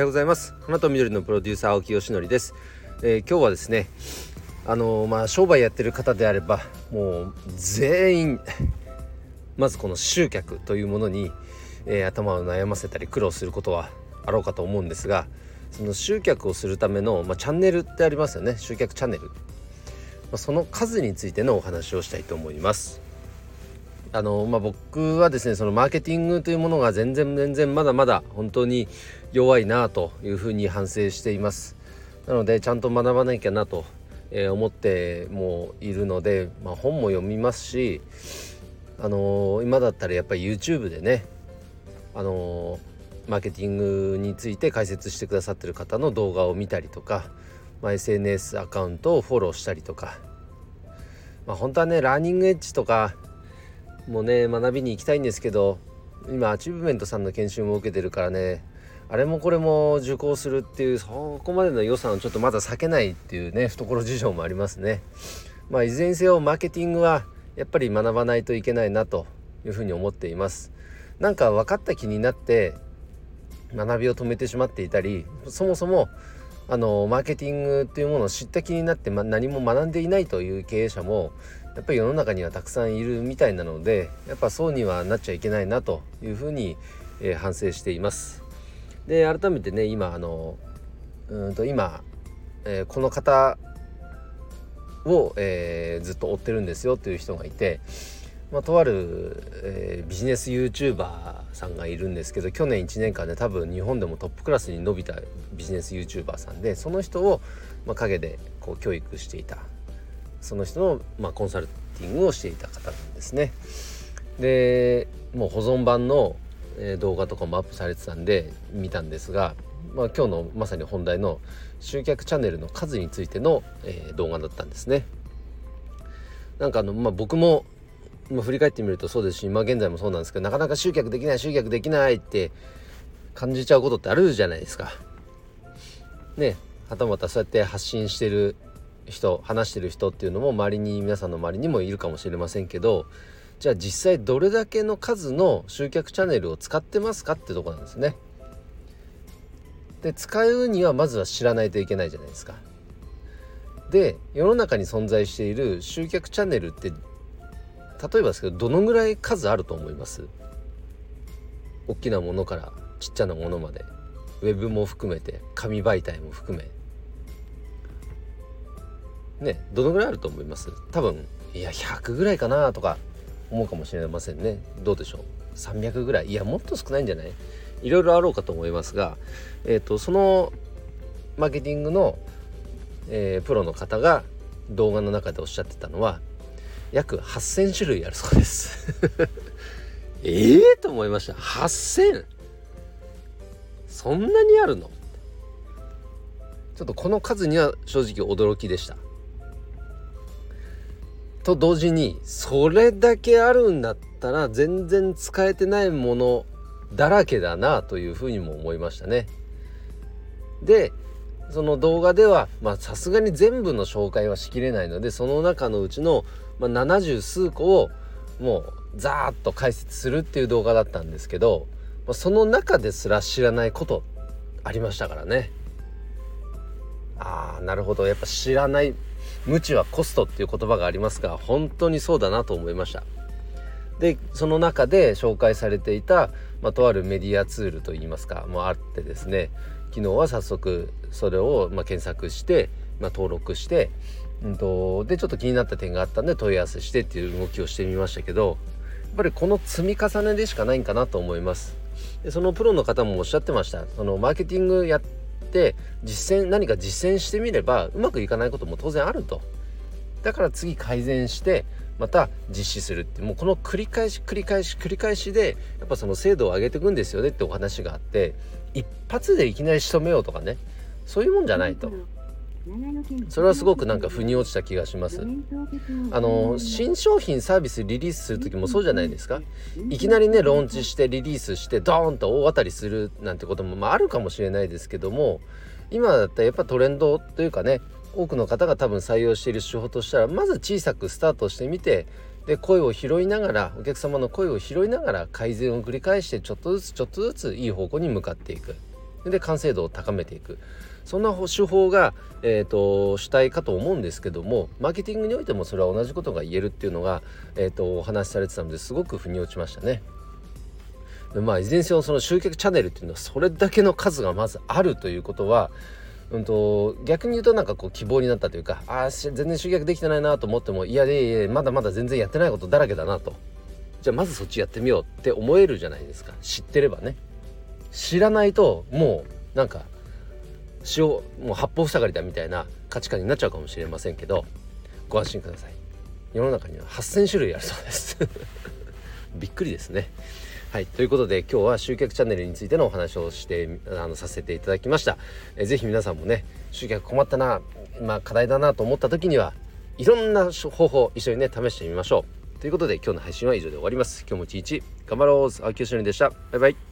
ようございます。花と緑のプロデューサー青木よしのりです、えー、今日はですねあのー、まあ商売やってる方であればもう全員まずこの集客というものに、えー、頭を悩ませたり苦労することはあろうかと思うんですがその集客をするための、まあ、チャンネルってありますよね。集客チャンネル、ま、その数についてのお話をしたいと思います。あのまあ、僕はですねそのマーケティングというものが全然全然まだまだ本当に弱いなというふうに反省しています。なのでちゃんと学ばなきゃなと思ってもいるので、まあ、本も読みますしあの今だったらやっぱり YouTube でねあのマーケティングについて解説してくださってる方の動画を見たりとか、まあ、SNS アカウントをフォローしたりとか、まあ、本当はねラーニングエッジとかもね学びに行きたいんですけど今アチーブメントさんの研修も受けてるからねあれもこれも受講するっていうそこまでの予算をちょっとまだ割けないっていうね懐事情もありますね。まあいずれにせよマーケティングはやっぱり学ばないといけないなというふうに思っています。なんか分かった気になって学びを止めてしまっていたりそもそもあのマーケティングっていうものを知った気になって、ま、何も学んでいないという経営者もやっぱり世の中にはたくさんいるみたいなのでやっぱそうにはなっちゃいけないなというふうに、えー、反省しています。で改めてね今あのうんと今、えー、この方を、えー、ずっと追ってるんですよという人がいて、まあ、とある、えー、ビジネス YouTuber さんがいるんですけど去年1年間で多分日本でもトップクラスに伸びたビジネス YouTuber さんでその人を、まあ、陰でこう教育していたその人の、まあ、コンサルティングをしていた方なんですね。でもう保存版の、え動画とかもアップされてたんで見たんですが、まあ、今日のまさに本題の集客チャンネルの数についての、えー、動画だったんですね。なんかあの、まあ、僕も、まあ、振り返ってみるとそうですし今現在もそうなんですけどなかなか集客できない集客できないって感じちゃうことってあるじゃないですか。ねはたまたそうやって発信してる人話してる人っていうのも周りに皆さんの周りにもいるかもしれませんけどじゃあ実際どれだけの数の集客チャンネルを使ってますかってとこなんですね。で使うにはまずは知らないといけないじゃないですか。で世の中に存在している集客チャンネルって例えばですけどどのぐらい数あると思います？大きなものからちっちゃなものまでウェブも含めて紙媒体も含めねどのぐらいあると思います？多分いや100ぐらいかなとか思うかもしれませんね。どうでしょう？300ぐらい？いやもっと少ないんじゃない？いろいろあろうかと思いますが、えーと、そのマーケティングの、えー、プロの方が動画の中でおっしゃってたのは約8,000種類あるそうです。ええと思いました。8,000そんなにあるの？ちょっとこの数には正直驚きでした。と同時にそれだけあるんだったら全然使えてないものだらけだなというふうにも思いましたね。でその動画ではさすがに全部の紹介はしきれないのでその中のうちの、まあ、70数個をもうザーッと解説するっていう動画だったんですけど、まあ、その中ですら知らないことありましたからね。ああなるほど。やっぱ知らない無知はコストっていう言葉がありますが本当にそうだなと思いました。でその中で紹介されていた、まあ、とあるメディアツールといいますかもあってですね昨日は早速それをま検索して、まあ、登録して、うんと、でちょっと気になった点があったんで問い合わせしてっていう動きをしてみましたけどやっぱりこの積み重ねでしかないんかなと思います。でそのプロの方もおっしゃってました。そのマーケティングやっって実践何か実践してみればうまくいかないことも当然あるとだから次改善してまた実施するってもうこの繰り返し繰り返し繰り返しでやっぱその精度を上げていくんですよねってお話があって一発でいきなり仕留めようとかねそういうもんじゃないと。それはすごくなんか腑に落ちた気がします。あの新商品サービスリリースする時もそうじゃないですか。いきなりねローンチしてリリースしてドーンと大当たりするなんてことも、まあ、あるかもしれないですけども今だったらやっぱトレンドというかね多くの方が多分採用している手法としたらまず小さくスタートしてみてで声を拾いながらお客様の声を拾いながら改善を繰り返してちょっとずつちょっとずついい方向に向かっていく。で完成度を高めていく。そんな手法が、えーと、主体かと思うんですけどもマーケティングにおいてもそれは同じことが言えるっていうのが、えーと、お話しされてたのですごく腑に落ちましたね。まあいずれにせよその集客チャンネルっていうのはそれだけの数がまずあるということはうんと、逆に言うとなんかこう希望になったというかああ全然集客できてないなと思ってもいやいやいやまだまだ全然やってないことだらけだなと。じゃあまずそっちやってみようって思えるじゃないですか。知ってればね。知らないともうなんか塩もう八方塞がりだみたいな価値観になっちゃうかもしれませんけどご安心ください。世の中には8,000種類あるそうです。びっくりですね。はい。ということで今日は集客チャンネルについてのお話をしてあのさせていただきました。えぜひ皆さんもね集客困ったなまあ課題だなと思った時にはいろんな方法一緒にね試してみましょう。ということで今日の配信は以上で終わります。今日も一日頑張ろう。青木よしのりでした。バイバイ。